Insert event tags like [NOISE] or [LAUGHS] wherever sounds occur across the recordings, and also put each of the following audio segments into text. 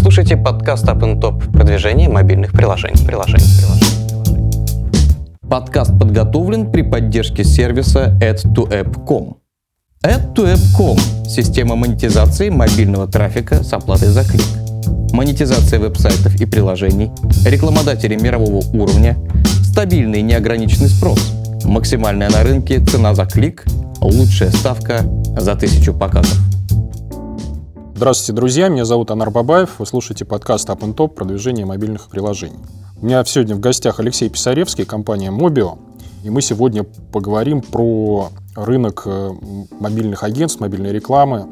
слушаете подкаст Up and Top продвижение мобильных приложений. приложений, приложений. Подкаст подготовлен при поддержке сервиса add2app.com. Add2app.com – система монетизации мобильного трафика с оплатой за клик. Монетизация веб-сайтов и приложений, рекламодатели мирового уровня, стабильный неограниченный спрос, максимальная на рынке цена за клик, лучшая ставка за тысячу показов. Здравствуйте, друзья. Меня зовут Анар Бабаев. Вы слушаете подкаст Up Top продвижение мобильных приложений. У меня сегодня в гостях Алексей Писаревский, компания Mobio. И мы сегодня поговорим про рынок э, мобильных агентств, мобильной рекламы.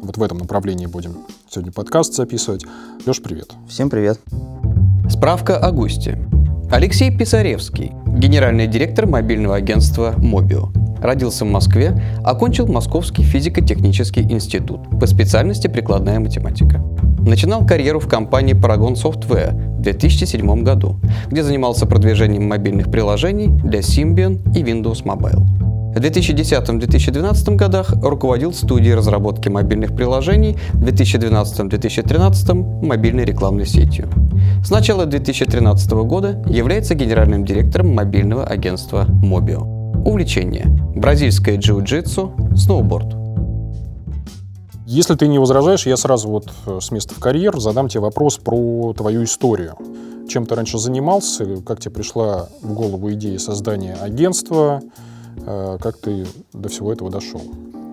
Вот в этом направлении будем сегодня подкаст записывать. Леш, привет. Всем привет. Справка о госте. Алексей Писаревский, генеральный директор мобильного агентства Mobio. Родился в Москве, окончил Московский физико-технический институт по специальности прикладная математика. Начинал карьеру в компании Paragon Software в 2007 году, где занимался продвижением мобильных приложений для Symbian и Windows Mobile. В 2010-2012 годах руководил студией разработки мобильных приложений, в 2012-2013 мобильной рекламной сетью. С начала 2013 года является генеральным директором мобильного агентства Mobio. Увлечение. Бразильское джиу-джитсу, сноуборд. Если ты не возражаешь, я сразу вот э, с места в карьер задам тебе вопрос про твою историю. Чем ты раньше занимался, как тебе пришла в голову идея создания агентства, э, как ты до всего этого дошел?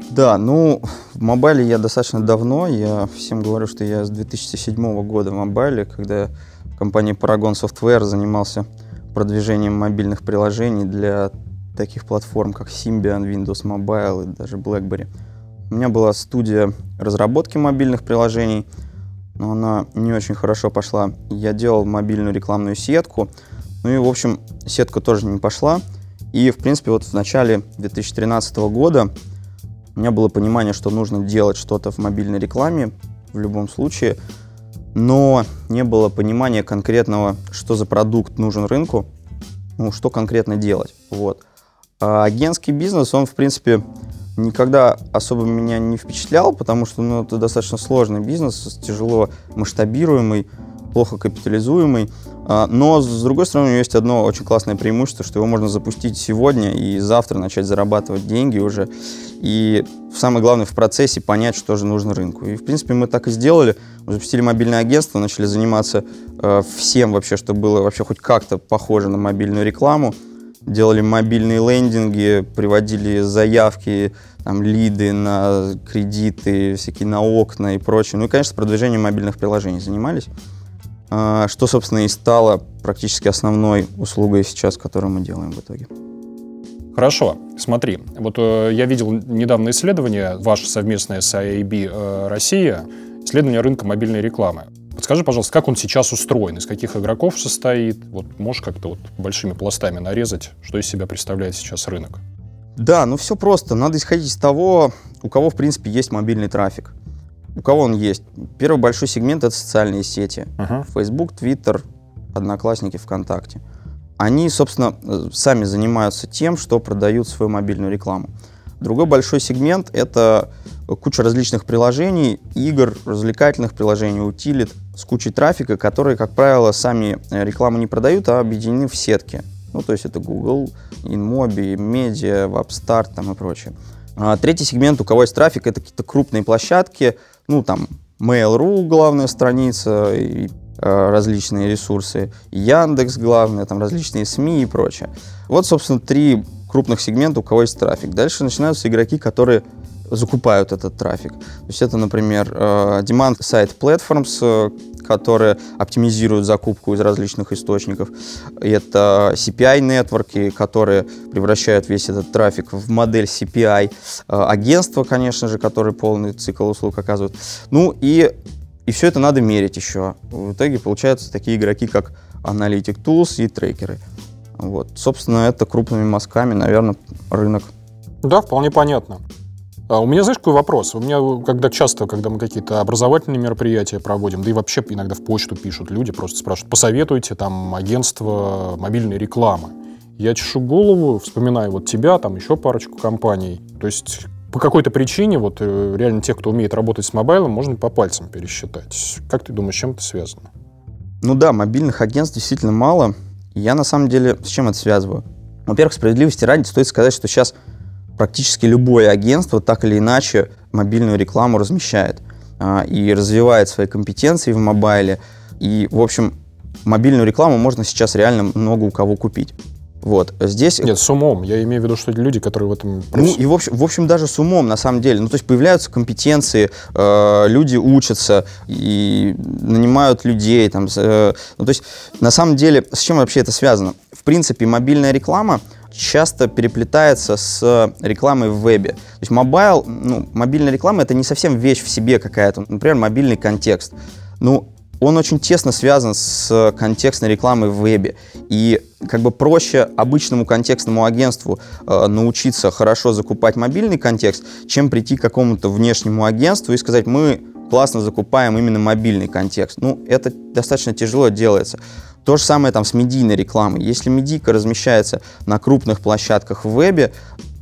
Да, ну, в мобайле я достаточно давно. Я всем говорю, что я с 2007 года в мобайле, когда компания Paragon Software занимался продвижением мобильных приложений для таких платформ, как Symbian, Windows Mobile и даже BlackBerry. У меня была студия разработки мобильных приложений, но она не очень хорошо пошла. Я делал мобильную рекламную сетку, ну и, в общем, сетка тоже не пошла. И, в принципе, вот в начале 2013 года у меня было понимание, что нужно делать что-то в мобильной рекламе в любом случае, но не было понимания конкретного, что за продукт нужен рынку, ну, что конкретно делать. Вот. А агентский бизнес, он, в принципе, никогда особо меня не впечатлял, потому что ну, это достаточно сложный бизнес, тяжело масштабируемый, плохо капитализуемый. А, но, с другой стороны, у него есть одно очень классное преимущество, что его можно запустить сегодня и завтра начать зарабатывать деньги уже. И самое главное в процессе понять, что же нужно рынку. И, в принципе, мы так и сделали. Мы запустили мобильное агентство, начали заниматься э, всем вообще, что было вообще хоть как-то похоже на мобильную рекламу делали мобильные лендинги, приводили заявки, там, лиды на кредиты, всякие на окна и прочее. Ну и, конечно, продвижением мобильных приложений занимались. А, что, собственно, и стало практически основной услугой сейчас, которую мы делаем в итоге. Хорошо, смотри, вот э, я видел недавно исследование, ваше совместное с IAB э, Россия, исследование рынка мобильной рекламы. Подскажи, пожалуйста, как он сейчас устроен, из каких игроков состоит? Вот можешь как-то вот большими пластами нарезать, что из себя представляет сейчас рынок? Да, ну все просто. Надо исходить из того, у кого, в принципе, есть мобильный трафик. У кого он есть? Первый большой сегмент — это социальные сети. Uh-huh. Facebook, Twitter, Одноклассники, ВКонтакте. Они, собственно, э, сами занимаются тем, что продают свою мобильную рекламу. Другой большой сегмент — это куча различных приложений, игр, развлекательных приложений, утилит с кучей трафика, которые, как правило, сами э, рекламу не продают, а объединены в сетки. Ну, то есть это Google, InMobi, Media, WebStart там и прочее. А третий сегмент, у кого есть трафик, это какие-то крупные площадки, ну, там, Mail.ru главная страница, и э, различные ресурсы, Яндекс главное, там различные СМИ и прочее. Вот, собственно, три крупных сегмента, у кого есть трафик. Дальше начинаются игроки, которые закупают этот трафик. То есть это, например, э, demand side platforms, э, которые оптимизируют закупку из различных источников. Это CPI-нетворки, которые превращают весь этот трафик в модель CPI. Э, агентства, конечно же, которые полный цикл услуг оказывают. Ну и, и все это надо мерить еще. В итоге получаются такие игроки, как Analytic Tools и трекеры. Вот. Собственно, это крупными мазками, наверное, рынок. Да, вполне понятно. А у меня, знаешь, какой вопрос? У меня, когда часто, когда мы какие-то образовательные мероприятия проводим, да и вообще иногда в почту пишут люди, просто спрашивают, посоветуйте там агентство мобильной рекламы. Я чешу голову, вспоминаю вот тебя, там еще парочку компаний. То есть по какой-то причине, вот э, реально тех, кто умеет работать с мобайлом, можно по пальцам пересчитать. Как ты думаешь, с чем это связано? Ну да, мобильных агентств действительно мало. Я на самом деле с чем это связываю? Во-первых, справедливости ради стоит сказать, что сейчас практически любое агентство так или иначе мобильную рекламу размещает а, и развивает свои компетенции в мобайле. И, в общем, мобильную рекламу можно сейчас реально много у кого купить. Вот. Здесь... Нет, с умом. Я имею в виду, что люди, которые в этом... Ну, и в общем, в общем, даже с умом, на самом деле. Ну, то есть появляются компетенции, э, люди учатся и нанимают людей. Там, э, ну, то есть, на самом деле, с чем вообще это связано? В принципе, мобильная реклама часто переплетается с рекламой в вебе. То есть мобайл, ну, мобильная реклама это не совсем вещь в себе какая-то. Например, мобильный контекст. Ну, он очень тесно связан с контекстной рекламой в вебе. И как бы проще обычному контекстному агентству э, научиться хорошо закупать мобильный контекст, чем прийти к какому-то внешнему агентству и сказать, мы классно закупаем именно мобильный контекст. Ну, это достаточно тяжело делается. То же самое там с медийной рекламой. Если медийка размещается на крупных площадках в вебе,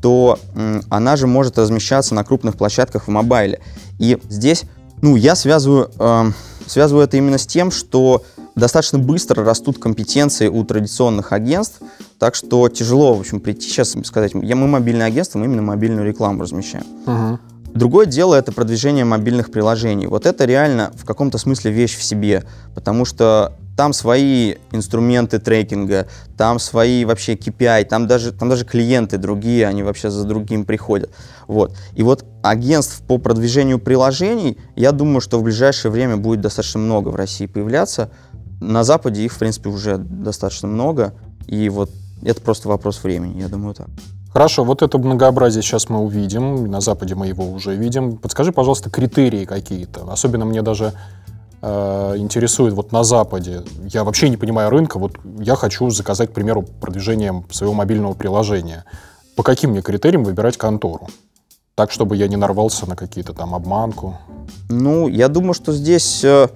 то м, она же может размещаться на крупных площадках в мобайле. И здесь, ну, я связываю... Э, Связываю это именно с тем, что достаточно быстро растут компетенции у традиционных агентств, так что тяжело, в общем, прийти сейчас и сказать, я, мы мобильное агентство, мы именно мобильную рекламу размещаем. Угу. Другое дело это продвижение мобильных приложений. Вот это реально в каком-то смысле вещь в себе, потому что там свои инструменты трекинга, там свои вообще KPI, там даже, там даже клиенты другие, они вообще за другим приходят. Вот. И вот агентств по продвижению приложений, я думаю, что в ближайшее время будет достаточно много в России появляться. На Западе их, в принципе, уже достаточно много. И вот это просто вопрос времени, я думаю так. Хорошо, вот это многообразие сейчас мы увидим, на Западе мы его уже видим. Подскажи, пожалуйста, критерии какие-то. Особенно мне даже интересует вот на Западе. Я вообще не понимаю рынка. Вот я хочу заказать, к примеру, продвижение своего мобильного приложения. По каким мне критериям выбирать контору? Так, чтобы я не нарвался на какие-то там обманку. Ну, я думаю, что здесь э,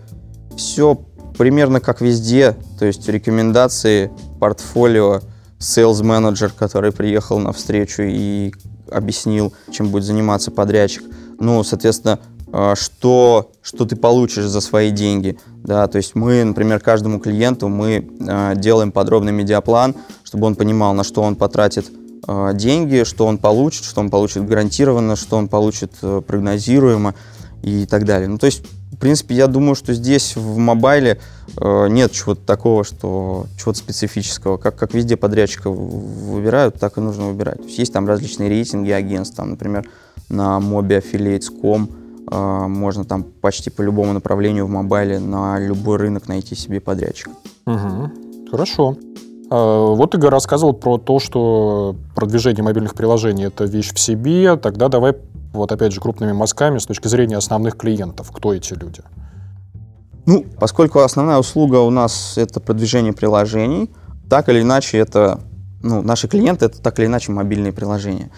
все примерно как везде. То есть рекомендации, портфолио, sales менеджер который приехал на встречу и объяснил, чем будет заниматься подрядчик. Ну, соответственно, что, что ты получишь за свои деньги. Да, то есть мы, например, каждому клиенту мы э, делаем подробный медиаплан, чтобы он понимал, на что он потратит э, деньги, что он получит, что он получит гарантированно, что он получит э, прогнозируемо и так далее. Ну, то есть, в принципе, я думаю, что здесь в мобайле э, нет чего-то такого, что чего-то специфического. Как, как везде подрядчика выбирают, так и нужно выбирать. То есть, есть там различные рейтинги агентств, там, например, на mobiaffiliates.com э, можно там почти по любому направлению в мобайле на любой рынок найти себе подрядчика. Угу. Хорошо. А, вот Игорь рассказывал про то, что продвижение мобильных приложений это вещь в себе. Тогда давай вот опять же крупными мазками с точки зрения основных клиентов. Кто эти люди? Ну, поскольку основная услуга у нас это продвижение приложений, так или иначе это, ну, наши клиенты это так или иначе мобильные приложения.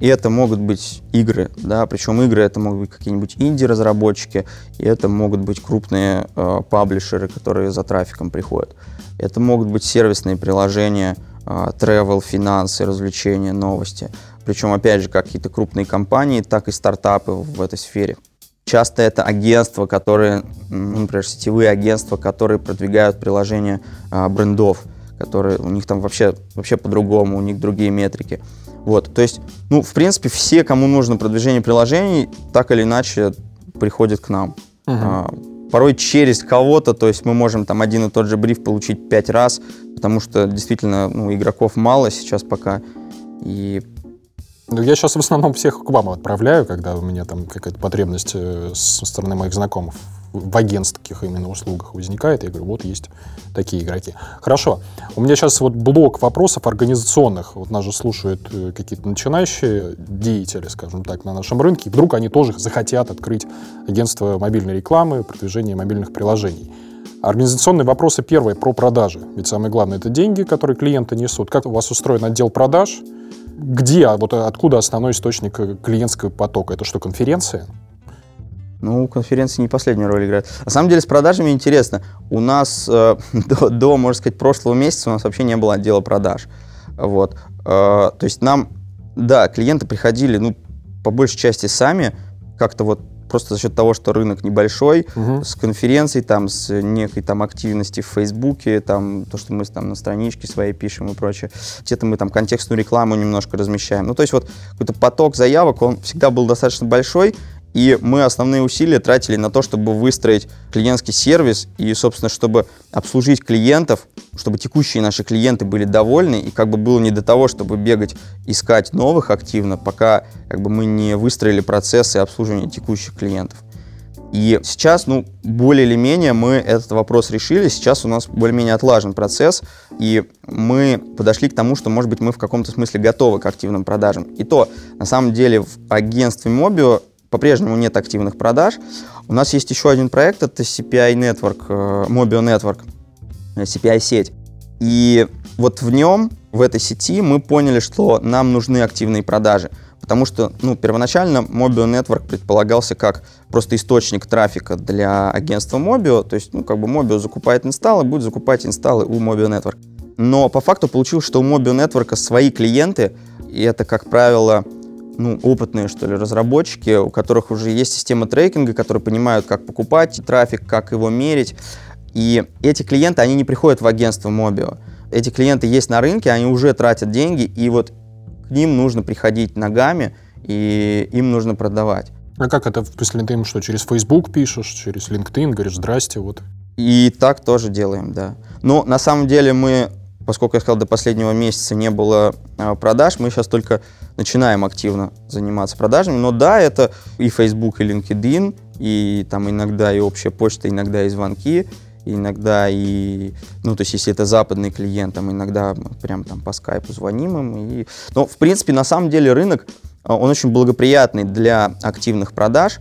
И это могут быть игры, да, причем игры это могут быть какие-нибудь инди-разработчики, и это могут быть крупные э, паблишеры, которые за трафиком приходят. Это могут быть сервисные приложения, э, travel, финансы, развлечения, новости. Причем, опять же, как какие-то крупные компании, так и стартапы в этой сфере. Часто это агентства, которые, например, сетевые агентства, которые продвигают приложения а, брендов, которые у них там вообще, вообще по-другому, у них другие метрики. Вот, то есть, ну, в принципе, все, кому нужно продвижение приложений, так или иначе приходят к нам. Угу. А, порой через кого-то, то есть мы можем там один и тот же бриф получить пять раз, потому что действительно ну, игроков мало сейчас пока, и ну, я сейчас в основном всех к вам отправляю, когда у меня там какая-то потребность э, со стороны моих знакомых в агентских именно услугах возникает. Я говорю, вот есть такие игроки. Хорошо. У меня сейчас вот блок вопросов организационных. Вот нас же слушают э, какие-то начинающие деятели, скажем так, на нашем рынке. Вдруг они тоже захотят открыть агентство мобильной рекламы, продвижение мобильных приложений. Организационные вопросы первые про продажи. Ведь самое главное это деньги, которые клиенты несут. Как у вас устроен отдел продаж? где, а вот откуда основной источник э, клиентского потока? Это что, конференции? Ну, конференции не последнюю роль играют. На самом деле с продажами интересно. У нас э, [LAUGHS] до, до, можно сказать, прошлого месяца у нас вообще не было отдела продаж. Вот. Э, то есть нам, да, клиенты приходили, ну, по большей части сами как-то вот просто за счет того, что рынок небольшой, угу. с конференцией, там, с некой там активности в Фейсбуке, там, то, что мы там на страничке своей пишем и прочее. Где-то мы там контекстную рекламу немножко размещаем. Ну, то есть вот какой-то поток заявок, он всегда был достаточно большой, и мы основные усилия тратили на то, чтобы выстроить клиентский сервис и, собственно, чтобы обслужить клиентов, чтобы текущие наши клиенты были довольны, и как бы было не до того, чтобы бегать, искать новых активно, пока как бы мы не выстроили процессы обслуживания текущих клиентов. И сейчас, ну, более или менее мы этот вопрос решили. Сейчас у нас более-менее отлажен процесс, и мы подошли к тому, что, может быть, мы в каком-то смысле готовы к активным продажам. И то, на самом деле, в агентстве Mobio по-прежнему нет активных продаж. У нас есть еще один проект, это CPI Network, э, Mobile Network, э, CPI-сеть. И вот в нем, в этой сети, мы поняли, что нам нужны активные продажи. Потому что, ну, первоначально Mobile Network предполагался как просто источник трафика для агентства Mobio. То есть, ну, как бы Mobio закупает инсталлы, будет закупать инсталлы у Mobile Network. Но по факту получилось, что у Mobile Network свои клиенты, и это, как правило, ну, опытные, что ли, разработчики, у которых уже есть система трекинга, которые понимают, как покупать трафик, как его мерить. И эти клиенты, они не приходят в агентство Mobio. Эти клиенты есть на рынке, они уже тратят деньги, и вот к ним нужно приходить ногами, и им нужно продавать. А как это, если ты им что, через Facebook пишешь, через LinkedIn, говоришь, здрасте, вот? И так тоже делаем, да. Но на самом деле мы поскольку я сказал, до последнего месяца не было а, продаж, мы сейчас только начинаем активно заниматься продажами. Но да, это и Facebook, и LinkedIn, и там иногда и общая почта, иногда и звонки, иногда и, ну, то есть, если это западный клиент, там иногда прям там по скайпу звоним им. И... Но, в принципе, на самом деле рынок, а, он очень благоприятный для активных продаж,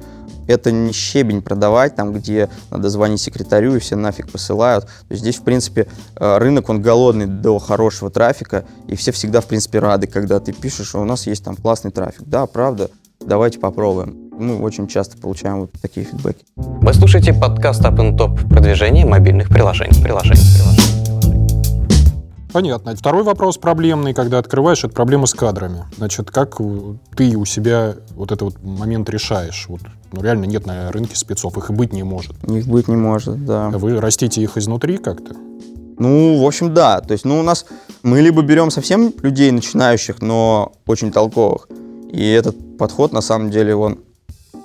это не щебень продавать, там, где надо звонить секретарю и все нафиг посылают. То есть здесь, в принципе, э, рынок, он голодный до хорошего трафика, и все всегда, в принципе, рады, когда ты пишешь, что у нас есть там классный трафик. Да, правда, давайте попробуем. Мы очень часто получаем вот такие фидбэки. Вы слушаете подкаст Up Top продвижение мобильных приложений. приложений, приложений. Понятно. Второй вопрос проблемный, когда открываешь, это проблема с кадрами. Значит, как ты у себя вот этот вот момент решаешь? Вот, ну, реально нет на рынке спецов, их и быть не может. Их быть не может, да. Вы растите их изнутри как-то? Ну, в общем, да. То есть, ну, у нас мы либо берем совсем людей начинающих, но очень толковых. И этот подход, на самом деле, он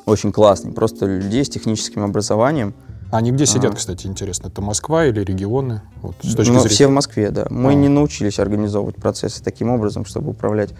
очень классный. Просто людей с техническим образованием – они где сидят, а. кстати, интересно? Это Москва или регионы? Вот, с точки ну, зрения... Все в Москве, да. Мы а. не научились организовывать процессы таким образом, чтобы управлять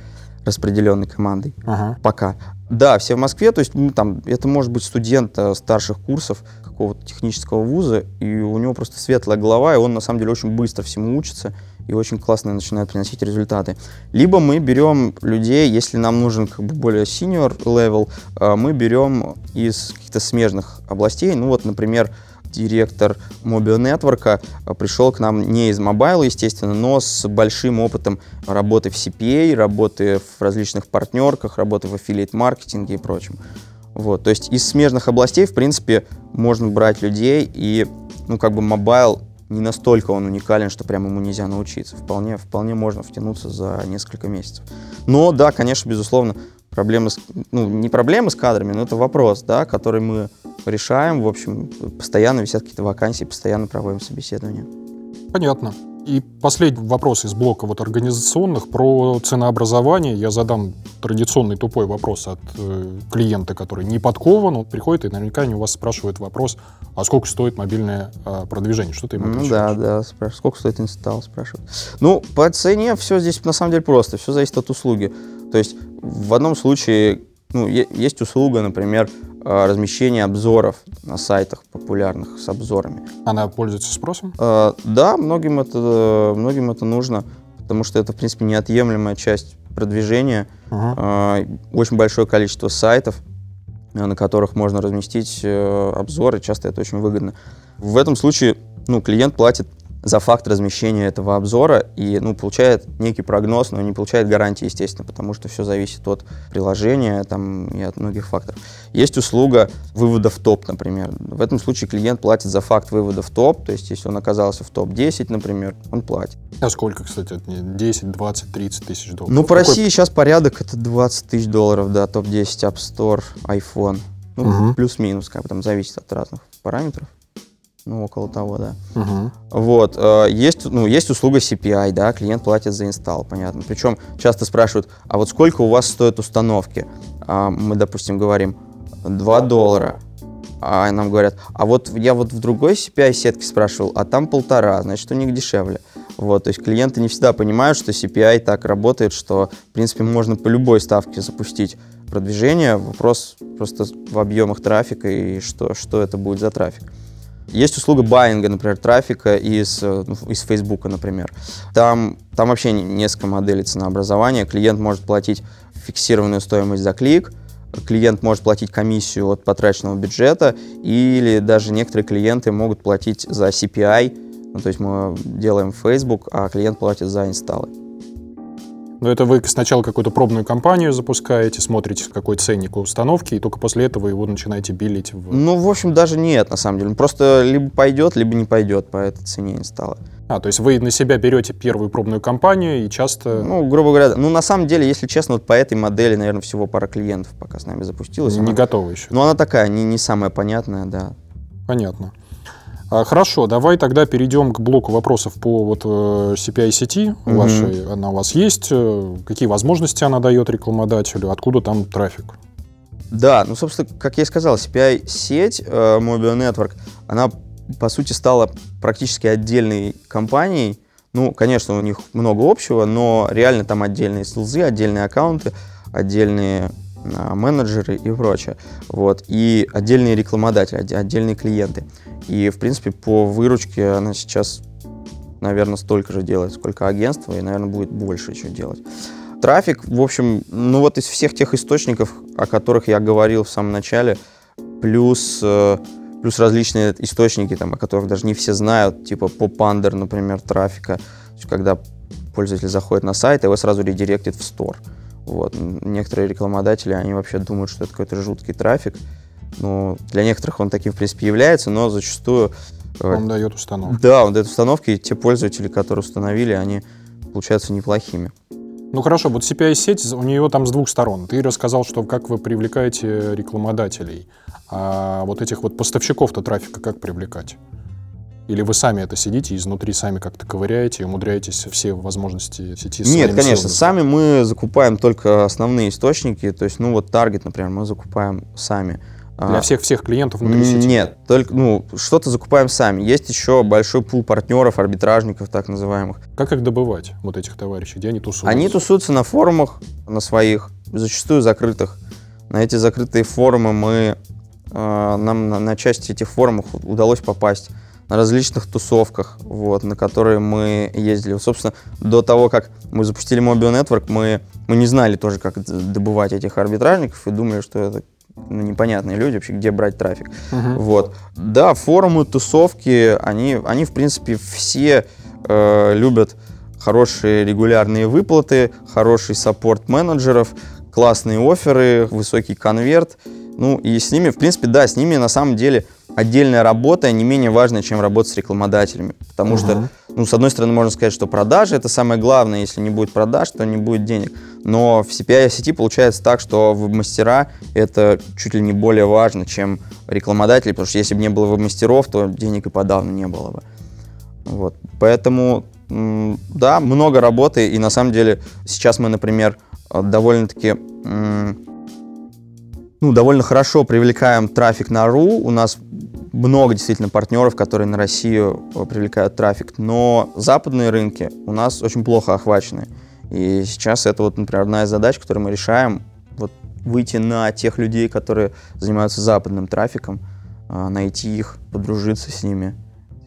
распределенной командой. Ага. Пока. Да, все в Москве, то есть ну, там, это может быть студент э, старших курсов какого-то технического вуза, и у него просто светлая голова, и он на самом деле очень быстро всему учится и очень классно начинает приносить результаты. Либо мы берем людей, если нам нужен как бы более senior level, э, мы берем из каких-то смежных областей, ну вот, например, директор Mobile Network э, пришел к нам не из мобайла, естественно, но с большим опытом работы в CPA, работы в различных партнерках, работы в аффилиат-маркетинге и прочем. Вот, то есть из смежных областей, в принципе, можно брать людей, и, ну, как бы мобайл не настолько он уникален, что прямо ему нельзя научиться. Вполне, вполне можно втянуться за несколько месяцев. Но да, конечно, безусловно, проблемы с, ну, не проблемы с кадрами, но это вопрос, да, который мы решаем. В общем, постоянно висят какие-то вакансии, постоянно проводим собеседования. Понятно. И последний вопрос из блока вот организационных про ценообразование. Я задам традиционный тупой вопрос от э, клиента, который не подкован, он приходит и наверняка они у вас спрашивают вопрос, а сколько стоит мобильное э, продвижение? Что ты ему отвечаешь? Ну, да, да, спрашивают. Сколько стоит инсталл, спрашивают. Ну, по цене все здесь на самом деле просто, все зависит от услуги. То есть в одном случае ну, есть услуга, например, размещение обзоров на сайтах популярных с обзорами. Она пользуется спросом? Э, да, многим это, многим это нужно, потому что это, в принципе, неотъемлемая часть продвижения. Uh-huh. Очень большое количество сайтов, на которых можно разместить обзоры, часто это очень выгодно. В этом случае ну, клиент платит за факт размещения этого обзора и ну, получает некий прогноз, но не получает гарантии, естественно, потому что все зависит от приложения там, и от многих факторов. Есть услуга вывода в топ, например. В этом случае клиент платит за факт вывода в топ, то есть если он оказался в топ-10, например, он платит. А сколько, кстати, 10, 20, 30 тысяч долларов? Ну, по Какой... России сейчас порядок это 20 тысяч долларов, да, топ-10 App Store, iPhone. Ну, угу. плюс-минус, как бы там зависит от разных параметров. Ну, около того, да. Угу. Вот. Э, есть, ну, есть услуга CPI, да, клиент платит за инсталл, понятно. Причем часто спрашивают, а вот сколько у вас стоят установки? А мы, допустим, говорим 2 доллара. А нам говорят, а вот я вот в другой CPI сетке спрашивал, а там полтора, значит, у них дешевле. Вот, то есть клиенты не всегда понимают, что CPI так работает, что, в принципе, можно по любой ставке запустить продвижение. Вопрос просто в объемах трафика и что, что это будет за трафик. Есть услуга байинга, например, трафика из, э, ну, из Facebook, например. Там, там вообще несколько моделей ценообразования. Клиент может платить фиксированную стоимость за клик, клиент может платить комиссию от потраченного бюджета, или даже некоторые клиенты могут платить за CPI, ну, то есть мы делаем Facebook, а клиент платит за инсталлы. Но это вы сначала какую-то пробную кампанию запускаете, смотрите, какой ценник у установки, и только после этого его начинаете билить в... Ну, в общем, даже нет, на самом деле. Просто либо пойдет, либо не пойдет по этой цене инсталла. А, то есть вы на себя берете первую пробную кампанию и часто... Ну, грубо говоря, ну, на самом деле, если честно, вот по этой модели, наверное, всего пара клиентов пока с нами запустилась. Не она... готова еще. Ну, она такая, не, не самая понятная, да. Понятно. А, хорошо, давай тогда перейдем к блоку вопросов по вот э, CPI-сети mm-hmm. вашей. Она у вас есть? Э, какие возможности она дает рекламодателю? Откуда там трафик? Да, ну, собственно, как я и сказал, CPI-сеть э, Mobile Network, она, по сути, стала практически отдельной компанией. Ну, конечно, у них много общего, но реально там отдельные слзы, отдельные аккаунты, отдельные менеджеры и прочее. Вот. И отдельные рекламодатели, отдельные клиенты. И, в принципе, по выручке она сейчас, наверное, столько же делает, сколько агентство, и, наверное, будет больше еще делать. Трафик, в общем, ну вот из всех тех источников, о которых я говорил в самом начале, плюс, э, плюс различные источники, там, о которых даже не все знают, типа PopUnder, например, трафика, когда пользователь заходит на сайт, его сразу редиректит в стор. Вот. Некоторые рекламодатели, они вообще думают, что это какой-то жуткий трафик. Ну, для некоторых он таким, в принципе, является, но зачастую... Э, он дает установки. Да, он дает установки, и те пользователи, которые установили, они получаются неплохими. Ну хорошо, вот CPI-сеть, у нее там с двух сторон. Ты рассказал, что как вы привлекаете рекламодателей. А вот этих вот поставщиков-то трафика как привлекать? Или вы сами это сидите изнутри сами как-то ковыряете и умудряетесь все возможности сети Нет, конечно, сами мы закупаем только основные источники, то есть, ну вот таргет, например, мы закупаем сами. Для всех всех клиентов внутри сети? Нет, только ну что-то закупаем сами. Есть еще большой пул партнеров, арбитражников так называемых. Как их добывать, вот этих товарищей? Где они тусуются? Они тусуются на форумах, на своих, зачастую закрытых. На эти закрытые форумы мы э, нам на, на части этих форумов удалось попасть на различных тусовках, вот, на которые мы ездили. Собственно, до того, как мы запустили Mobile Network, мы, мы не знали тоже, как добывать этих арбитражников и думали, что это ну, непонятные люди вообще, где брать трафик. Uh-huh. Вот. Да, форумы, тусовки, они, они в принципе, все э, любят хорошие регулярные выплаты, хороший саппорт менеджеров, классные оферы, высокий конверт. Ну и с ними, в принципе, да, с ними на самом деле отдельная работа не менее важная, чем работа с рекламодателями. Потому uh-huh. что, ну, с одной стороны, можно сказать, что продажи это самое главное. Если не будет продаж, то не будет денег. Но в CPI сети получается так, что веб-мастера это чуть ли не более важно, чем рекламодатели, потому что если бы не было веб-мастеров, то денег и подавно не было бы. Вот. Поэтому, да, много работы, и на самом деле сейчас мы, например, довольно-таки ну, довольно хорошо привлекаем трафик на РУ. У нас много действительно партнеров, которые на Россию э, привлекают трафик, но западные рынки у нас очень плохо охвачены. И сейчас это вот, например, одна из задач, которую мы решаем, вот выйти на тех людей, которые занимаются западным трафиком, э, найти их, подружиться с ними.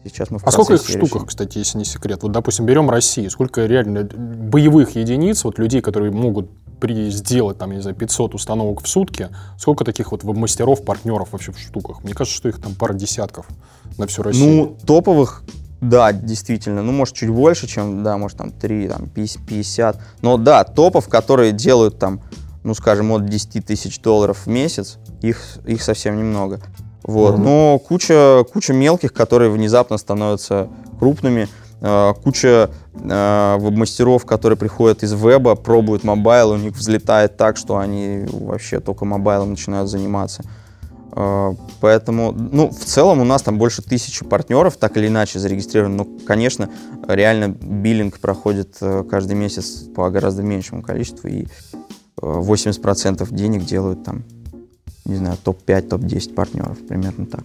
Сейчас мы в а сколько их в штуках, кстати, если не секрет? Вот, допустим, берем Россию. Сколько реально боевых единиц, вот людей, которые могут при сделать, там, я не знаю, 500 установок в сутки, сколько таких вот мастеров, партнеров вообще в штуках? Мне кажется, что их там пара десятков на всю Россию. Ну, топовых Да, действительно. Ну, может, чуть больше, чем, да, может, там 3, там, 50. Но да, топов, которые делают там, ну, скажем, от 10 тысяч долларов в месяц, их, их совсем немного. Вот. Mm-hmm. Но куча, куча мелких, которые внезапно становятся крупными. Э, куча э, веб-мастеров, которые приходят из веба, пробуют мобайл, у них взлетает так, что они вообще только мобайлом начинают заниматься. Э, поэтому, ну, в целом у нас там больше тысячи партнеров, так или иначе зарегистрированы. Но, конечно, реально биллинг проходит каждый месяц по гораздо меньшему количеству, и 80% э, денег делают там, не знаю, топ-5, топ-10 партнеров, примерно так.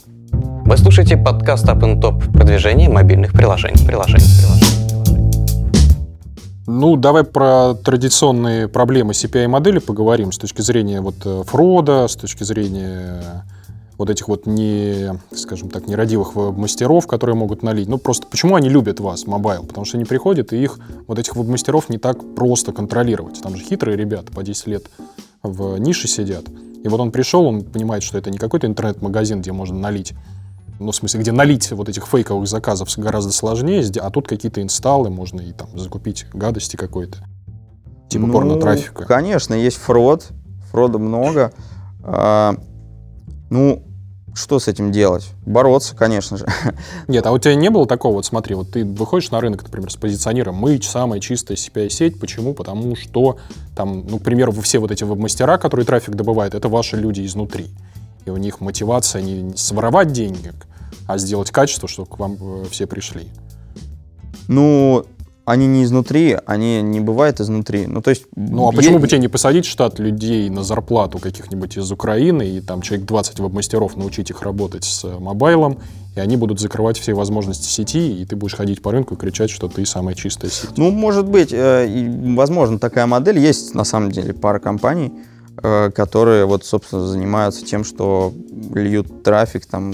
Вы слушаете подкаст Up and Top продвижение мобильных приложений. приложений, приложений. Ну, давай про традиционные проблемы CPI-модели поговорим с точки зрения вот фрода, с точки зрения вот этих вот не, скажем так, нерадивых веб-мастеров, которые могут налить. Ну, просто почему они любят вас, мобайл? Потому что они приходят, и их, вот этих веб-мастеров не так просто контролировать. Там же хитрые ребята по 10 лет в нише сидят. И вот он пришел, он понимает, что это не какой-то интернет-магазин, где можно налить ну, в смысле, где налить вот этих фейковых заказов гораздо сложнее, а тут какие-то инсталлы, можно и там закупить гадости какой-то. Типа ну, порно-трафика. Конечно, есть фрод, фрода много. А, ну, что с этим делать? Бороться, конечно же. [LAUGHS] Нет, а у тебя не было такого, вот смотри, вот ты выходишь на рынок, например, с позиционером «Мы самая чистая CPI-сеть». Почему? Потому что там, ну, к примеру, все вот эти веб-мастера, которые трафик добывают, это ваши люди изнутри. И у них мотивация не своровать деньги, а сделать качество, чтобы к вам э, все пришли. Ну, они не изнутри, они не бывают изнутри. Ну, то есть... Ну, а почему бы тебе не посадить штат людей на зарплату каких-нибудь из Украины, и там человек 20 веб-мастеров научить их работать с мобайлом, и они будут закрывать все возможности сети, и ты будешь ходить по рынку и кричать, что ты самая чистая сеть. Ну, может быть, э, возможно, такая модель. Есть, на самом деле, пара компаний, э, которые, вот, собственно, занимаются тем, что льют трафик там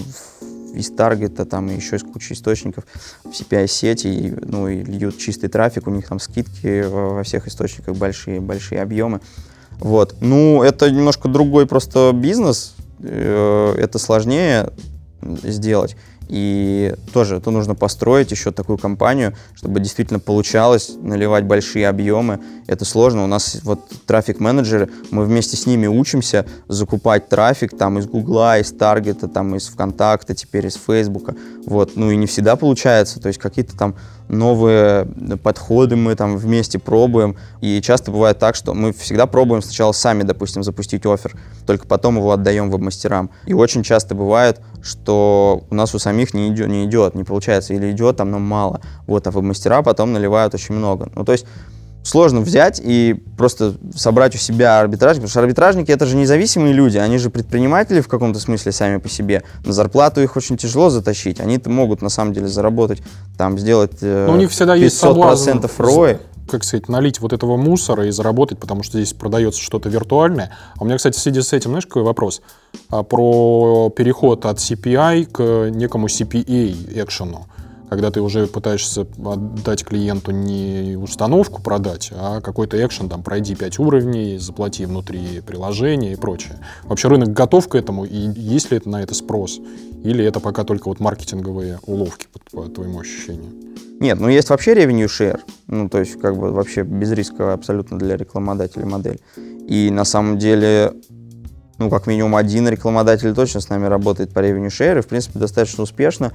из таргета, там еще из кучи источников в CPI-сети, ну и льют чистый трафик, у них там скидки во всех источниках большие, большие объемы. Вот. Ну, это немножко другой просто бизнес, э, это сложнее сделать. И тоже это нужно построить еще такую компанию, чтобы действительно получалось наливать большие объемы. Это сложно. У нас вот трафик-менеджеры, мы вместе с ними учимся закупать трафик там из Гугла, из Таргета, там из ВКонтакта, теперь из Фейсбука. Вот. Ну и не всегда получается. То есть какие-то там новые подходы мы там вместе пробуем. И часто бывает так, что мы всегда пробуем сначала сами, допустим, запустить офер, только потом его отдаем веб-мастерам. И очень часто бывает, что у нас у самих не идет, не идет, не получается, или идет там, но мало. Вот, а веб-мастера потом наливают очень много. Ну, то есть сложно взять и просто собрать у себя арбитражника, потому что арбитражники это же независимые люди, они же предприниматели в каком-то смысле сами по себе. На зарплату их очень тяжело затащить, они могут на самом деле заработать, там сделать э, Но у них всегда 500% есть соблазн, ROI. Как сказать, налить вот этого мусора и заработать, потому что здесь продается что-то виртуальное. А у меня, кстати, в связи с этим, знаешь, какой вопрос? А, про переход от CPI к некому CPA экшену когда ты уже пытаешься отдать клиенту не установку продать, а какой-то экшен, там, пройди 5 уровней, заплати внутри приложения и прочее. Вообще рынок готов к этому, и есть ли это на это спрос? Или это пока только вот маркетинговые уловки, по, по твоему ощущению? Нет, ну есть вообще revenue share, ну то есть как бы вообще безрисковая абсолютно для рекламодателя модель. И на самом деле ну, как минимум один рекламодатель точно с нами работает по revenue share, и, в принципе, достаточно успешно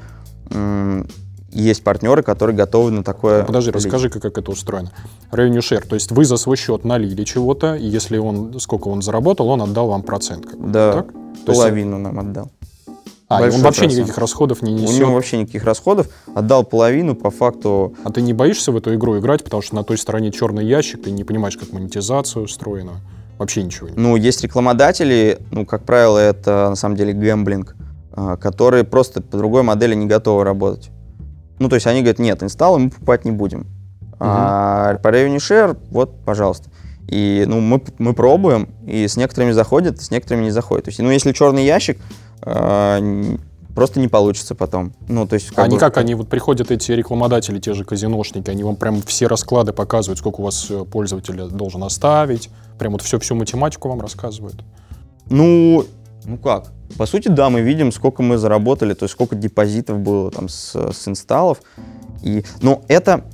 есть партнеры, которые готовы на такое. Ну, подожди, влить. расскажи, как, как это устроено. Revenue share, то есть вы за свой счет налили чего-то, и если он, сколько он заработал, он отдал вам процент. Да, так? половину есть... нам отдал. А, он вообще процент. никаких расходов не несет? У него вообще никаких расходов. Отдал половину по факту. А ты не боишься в эту игру играть, потому что на той стороне черный ящик, ты не понимаешь, как монетизация устроена? Вообще ничего не Ну, есть рекламодатели, ну, как правило, это на самом деле гэмблинг, а, которые просто по другой модели не готовы работать. Ну, то есть они говорят, нет, инсталлы мы покупать не будем. Угу. А по Revenue Share, вот, пожалуйста. И ну, мы, мы пробуем, и с некоторыми заходит, с некоторыми не заходит. То есть, ну, если черный ящик, э, просто не получится потом. Ну, то есть, как они бы, как, они вот приходят, эти рекламодатели, те же казиношники, они вам прям все расклады показывают, сколько у вас э, пользователь должен оставить, прям вот всю, всю математику вам рассказывают. Ну, ну как? По сути, да, мы видим, сколько мы заработали, то есть сколько депозитов было там с, с инсталлов. И, но это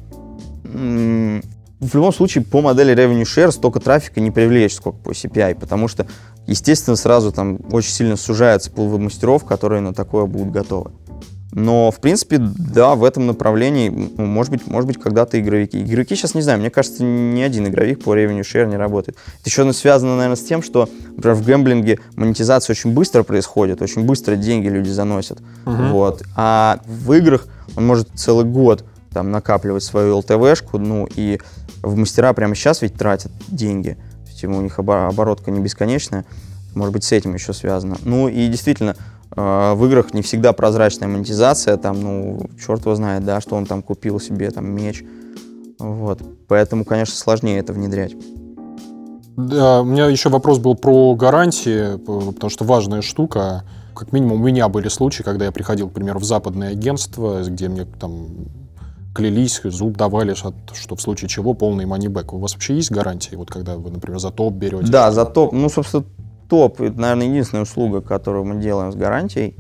в любом случае по модели Revenue Share столько трафика не привлечь, сколько по CPI, потому что, естественно, сразу там очень сильно сужается пул мастеров, которые на такое будут готовы. Но, в принципе, да, в этом направлении, ну, может быть, может быть, когда-то игровики. Игроки сейчас, не знаю, мне кажется, ни один игровик по revenue share не работает. Это еще связано, наверное, с тем, что, например, в гэмблинге монетизация очень быстро происходит, очень быстро деньги люди заносят. Uh-huh. Вот. А в играх он может целый год там накапливать свою ЛТВшку, ну и в мастера прямо сейчас ведь тратят деньги, есть у них оборотка не бесконечная, может быть, с этим еще связано. Ну и действительно, э, в играх не всегда прозрачная монетизация, там, ну, черт его знает, да, что он там купил себе, там, меч, вот, поэтому, конечно, сложнее это внедрять. Да, у меня еще вопрос был про гарантии, потому что важная штука. Как минимум у меня были случаи, когда я приходил, к примеру, в западное агентство, где мне там клялись, зуб давали, что в случае чего полный манибэк. У вас вообще есть гарантии, вот когда вы, например, за топ берете? Да, за топ. Ну, собственно, топ, это, наверное, единственная услуга, которую мы делаем с гарантией,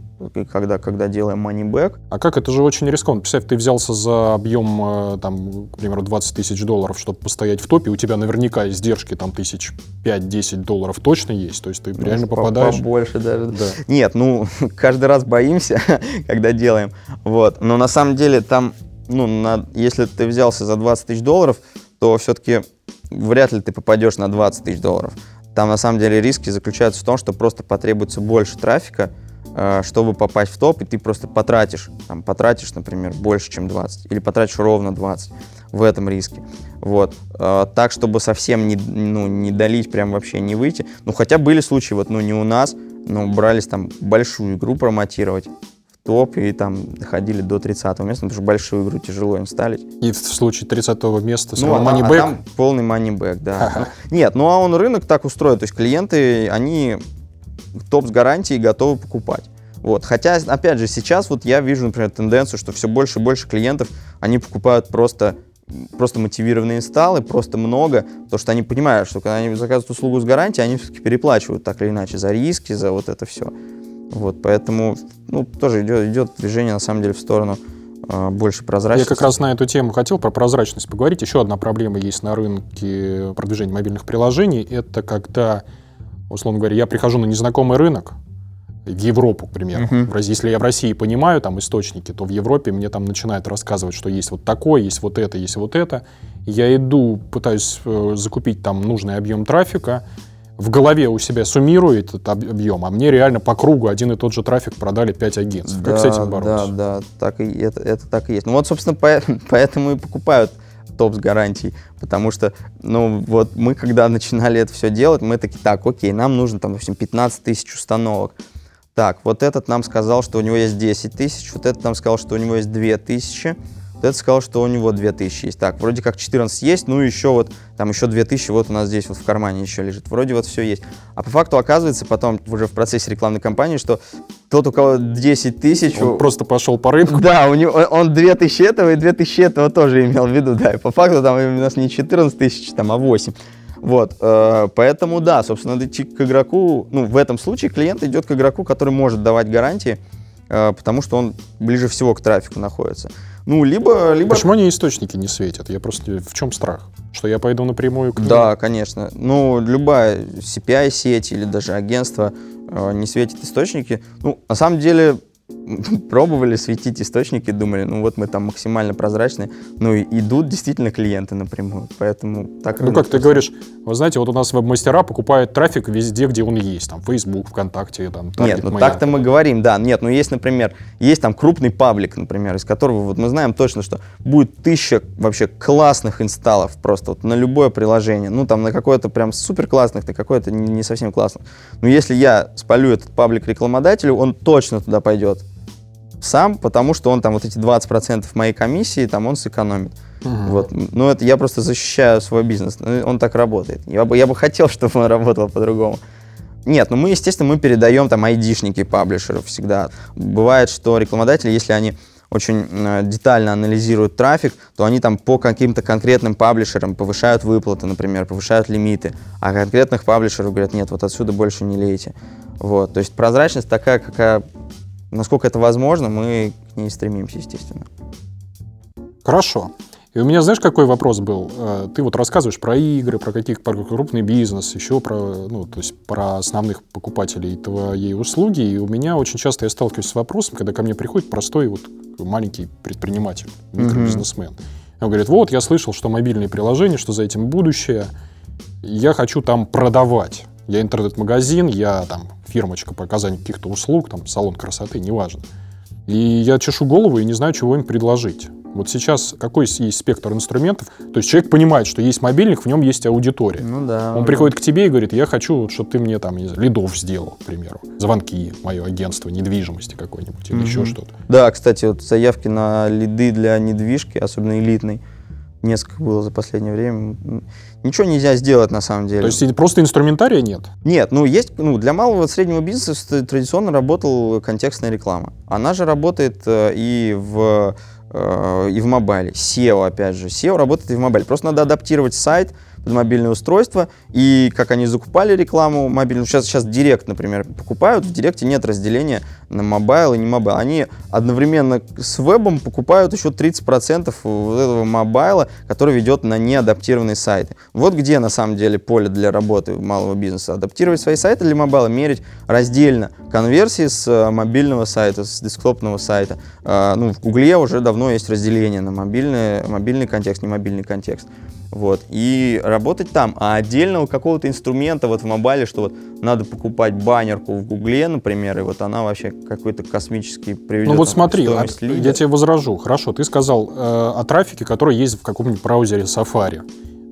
когда, когда делаем money back. А как? Это же очень рискованно. Представь, ты взялся за объем, э, там, к примеру, 20 тысяч долларов, чтобы постоять в топе, у тебя наверняка издержки там тысяч 5-10 долларов точно есть, то есть ты ну, реально попадаешь... Побольше даже. Да. Нет, ну, [LAUGHS] каждый раз боимся, [LAUGHS] когда делаем, вот. Но на самом деле там ну, на, если ты взялся за 20 тысяч долларов, то все-таки вряд ли ты попадешь на 20 тысяч долларов. Там на самом деле риски заключаются в том, что просто потребуется больше трафика, э, чтобы попасть в топ, и ты просто потратишь, там, потратишь, например, больше, чем 20, или потратишь ровно 20 в этом риске. Вот. Э, так, чтобы совсем не, ну, не долить, прям вообще не выйти. Ну, хотя были случаи, вот, ну, не у нас, но брались там большую игру промотировать, топ и там доходили до 30 места, потому что большую игру тяжело им стали. И в случае 30 места ну, а, а там полный манибэк, да. Нет, ну а он рынок так устроен, то есть клиенты, они топ с гарантией готовы покупать. Вот. Хотя, опять же, сейчас вот я вижу, например, тенденцию, что все больше и больше клиентов, они покупают просто просто мотивированные инсталлы, просто много, потому что они понимают, что когда они заказывают услугу с гарантией, они все-таки переплачивают так или иначе за риски, за вот это все. Вот, поэтому ну, тоже идет, идет движение, на самом деле, в сторону э, больше прозрачности. Я как раз на эту тему хотел про прозрачность поговорить. Еще одна проблема есть на рынке продвижения мобильных приложений. Это когда, условно говоря, я прихожу на незнакомый рынок, в Европу, к примеру. Uh-huh. Если я в России понимаю там источники, то в Европе мне там начинают рассказывать, что есть вот такое, есть вот это, есть вот это. Я иду, пытаюсь э, закупить там нужный объем трафика, в голове у себя суммирует этот объем, а мне реально по кругу один и тот же трафик продали 5 агентств. Да, как с этим бороться? Да, да, так и, это, это так и есть. Ну вот, собственно, по, [LAUGHS] поэтому и покупают топ с гарантией, потому что, ну, вот мы, когда начинали это все делать, мы такие, так, окей, нам нужно, там, допустим, 15 тысяч установок. Так, вот этот нам сказал, что у него есть 10 тысяч, вот этот нам сказал, что у него есть 2 тысячи, вот сказал, что у него 2000 есть. Так, вроде как 14 есть, ну еще вот, там еще 2000 вот у нас здесь вот в кармане еще лежит. Вроде вот все есть. А по факту оказывается потом уже в процессе рекламной кампании, что тот, у кого 10 тысяч... Он просто пошел по рынку. Да, у него, он 2000 этого и 2000 этого тоже имел в виду, да. И по факту там у нас не 14 тысяч, там, а 8. Вот, э, поэтому да, собственно, надо идти к игроку, ну, в этом случае клиент идет к игроку, который может давать гарантии, э, потому что он ближе всего к трафику находится. Ну, либо, либо... Почему они источники не светят? Я просто... В чем страх? Что я пойду напрямую к ним? Да, конечно. Ну, любая CPI-сеть или даже агентство э, не светит источники. Ну, на самом деле, [LAUGHS] пробовали светить источники, думали, ну вот мы там максимально прозрачные, ну и идут действительно клиенты напрямую, поэтому так... Ну как ты говоришь, вы знаете, вот у нас веб-мастера покупают трафик везде, где он есть, там Facebook, ВКонтакте, там Нет, ну так-то мы говорим, да, нет, ну есть, например, есть там крупный паблик, например, из которого вот мы знаем точно, что будет тысяча вообще классных инсталлов просто вот на любое приложение, ну там на какое-то прям супер классных, на какое-то не совсем классных. Но если я спалю этот паблик рекламодателю, он точно туда пойдет сам, потому что он там вот эти 20% моей комиссии, там он сэкономит. Угу. Вот. Ну, это я просто защищаю свой бизнес. Ну, он так работает. Я бы, я бы хотел, [LAUGHS] чтобы он работал по-другому. Нет, ну мы, естественно, мы передаем там айдишники паблишеров всегда. Бывает, что рекламодатели, если они очень э, детально анализируют трафик, то они там по каким-то конкретным паблишерам повышают выплаты, например, повышают лимиты, а конкретных паблишеров говорят, нет, вот отсюда больше не лейте. Вот, то есть прозрачность такая, какая Насколько это возможно, мы к ней стремимся, естественно. Хорошо. И у меня, знаешь, какой вопрос был? Э, ты вот рассказываешь про игры, про каких про крупный бизнес, еще про, ну, то есть про основных покупателей твоей услуги. И у меня очень часто я сталкиваюсь с вопросом, когда ко мне приходит простой вот маленький предприниматель, микробизнесмен. Mm-hmm. Он говорит, вот, я слышал, что мобильные приложения, что за этим будущее. Я хочу там продавать. Я интернет-магазин, я там фирмочка по оказанию каких-то услуг, там салон красоты, неважно. И я чешу голову и не знаю, чего им предложить. Вот сейчас какой есть спектр инструментов? То есть человек понимает, что есть мобильник, в нем есть аудитория. Ну да. Он да. приходит к тебе и говорит, я хочу, чтобы ты мне там лидов сделал, к примеру. Звонки, мое агентство недвижимости какой-нибудь или mm-hmm. еще что-то. Да, кстати, вот заявки на лиды для недвижки, особенно элитной, несколько было за последнее время. Ничего нельзя сделать на самом деле. То есть просто инструментария нет? Нет, ну есть, ну для малого и среднего бизнеса традиционно работала контекстная реклама. Она же работает э, и в Э, и в мобайле. SEO, опять же. SEO работает и в мобайле. Просто надо адаптировать сайт под мобильное устройство. И как они закупали рекламу мобильную, сейчас, сейчас Директ, например, покупают, в Директе нет разделения на мобайл и не мобайл. Они одновременно с вебом покупают еще 30% вот этого мобайла, который ведет на неадаптированные сайты. Вот где на самом деле поле для работы малого бизнеса. Адаптировать свои сайты для мобайла, мерить раздельно конверсии с э, мобильного сайта, с десктопного сайта. А, ну, в Гугле уже давно есть разделение на мобильный, мобильный контекст, не мобильный контекст. Вот, и работать там. А отдельного какого-то инструмента вот в мобайле, что вот надо покупать баннерку в Гугле, например, и вот она вообще какой-то космический приведет. Ну вот смотри, а, я тебе возражу. Хорошо, ты сказал э, о трафике, который есть в каком-нибудь браузере Safari.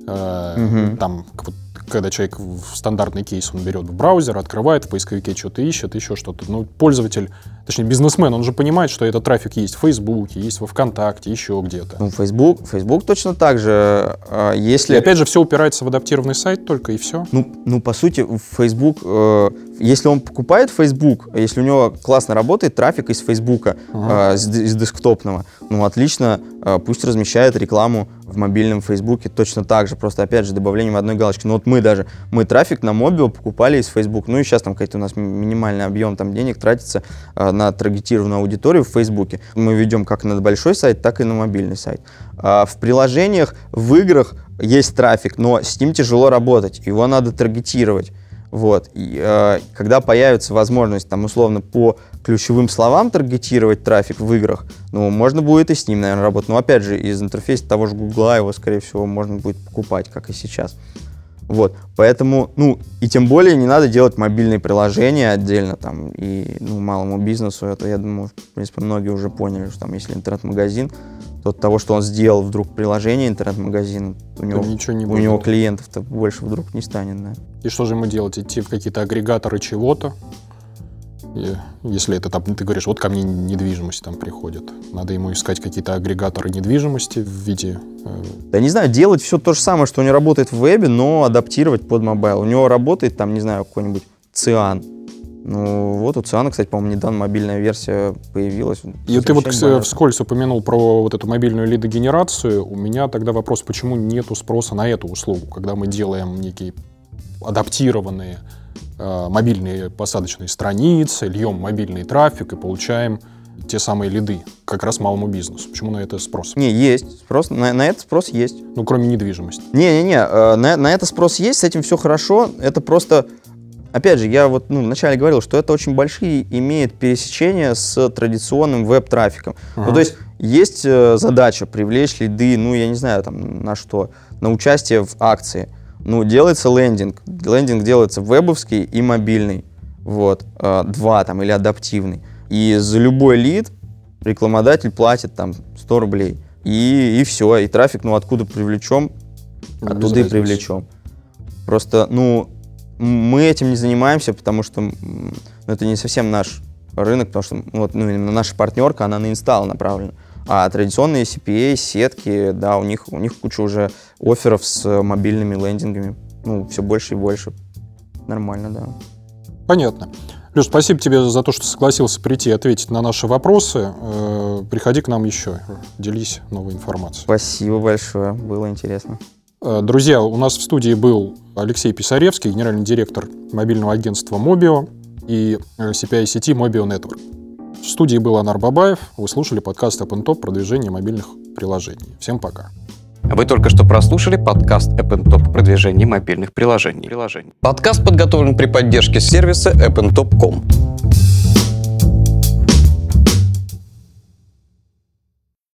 Э, угу. Там вот когда человек в стандартный кейс он берет в браузер, открывает, в поисковике что-то ищет, еще что-то. Ну, пользователь, точнее, бизнесмен, он же понимает, что этот трафик есть в Фейсбуке, есть во ВКонтакте, еще где-то. Ну, Facebook, Facebook точно так же. А, если... И опять же, все упирается в адаптированный сайт только, и все. Ну, ну по сути, Facebook, э, если он покупает Facebook, если у него классно работает трафик из Facebook, ага. э, из, из десктопного, ну, отлично, э, пусть размещает рекламу в мобильном Фейсбуке точно так же, просто опять же добавлением одной галочки. Ну вот мы даже, мы трафик на мобил покупали из Facebook, ну и сейчас там какой-то у нас минимальный объем там денег тратится э, на таргетированную аудиторию в Фейсбуке. Мы ведем как на большой сайт, так и на мобильный сайт. А в приложениях, в играх есть трафик, но с ним тяжело работать, его надо таргетировать. Вот. И, э, когда появится возможность, там, условно, по ключевым словам таргетировать трафик в играх, ну, можно будет и с ним, наверное, работать. Но, опять же, из интерфейса того же Гугла его, скорее всего, можно будет покупать, как и сейчас. Вот, поэтому, ну, и тем более не надо делать мобильные приложения отдельно там, и, ну, малому бизнесу, это, я думаю, в принципе, многие уже поняли, что там, если интернет-магазин, то от того, что он сделал вдруг приложение интернет-магазин, у него, ничего не у него клиентов-то больше вдруг не станет, да. И что же ему делать? Идти в какие-то агрегаторы чего-то? И если это там, ты говоришь, вот ко мне недвижимость там приходит, надо ему искать какие-то агрегаторы недвижимости в виде... Э... Да не знаю, делать все то же самое, что у него работает в вебе, но адаптировать под мобайл. У него работает там, не знаю, какой-нибудь Циан, ну, вот у Циана, кстати, по-моему, недавно мобильная версия появилась. И ты вот понятно. вскользь упомянул про вот эту мобильную лидогенерацию. У меня тогда вопрос, почему нету спроса на эту услугу, когда мы делаем некие адаптированные э, мобильные посадочные страницы, льем мобильный трафик и получаем те самые лиды, как раз малому бизнесу. Почему на это спрос? Не, есть. Спрос, на, на это спрос есть. Ну, кроме недвижимости. Не-не-не, э, на, на это спрос есть, с этим все хорошо. Это просто Опять же, я вот ну, вначале говорил, что это очень большие имеет пересечения с традиционным веб-трафиком. Ага. Ну, то есть есть э, задача привлечь лиды, ну, я не знаю, там, на что, на участие в акции. Ну, делается лендинг. Лендинг делается вебовский и мобильный. Вот, э, два там, или адаптивный. И за любой лид рекламодатель платит там 100 рублей. И, и все, и трафик, ну, откуда привлечем, оттуда и привлечем. Просто, ну, мы этим не занимаемся, потому что ну, это не совсем наш рынок, потому что вот, ну, именно наша партнерка, она на инсталл направлена. А традиционные CPA, сетки, да, у них, у них куча уже офферов с мобильными лендингами. Ну, все больше и больше. Нормально, да. Понятно. Леш, спасибо тебе за то, что согласился прийти и ответить на наши вопросы. Э, приходи к нам еще, делись новой информацией. Спасибо большое, было интересно. Э, друзья, у нас в студии был Алексей Писаревский, генеральный директор мобильного агентства Mobio и CPI сети Mobio Network. В студии был Анар Бабаев. Вы слушали подкаст Open Top продвижение мобильных приложений. Всем пока. Вы только что прослушали подкаст App Top продвижение мобильных приложений. Подкаст подготовлен при поддержке сервиса appntop.com.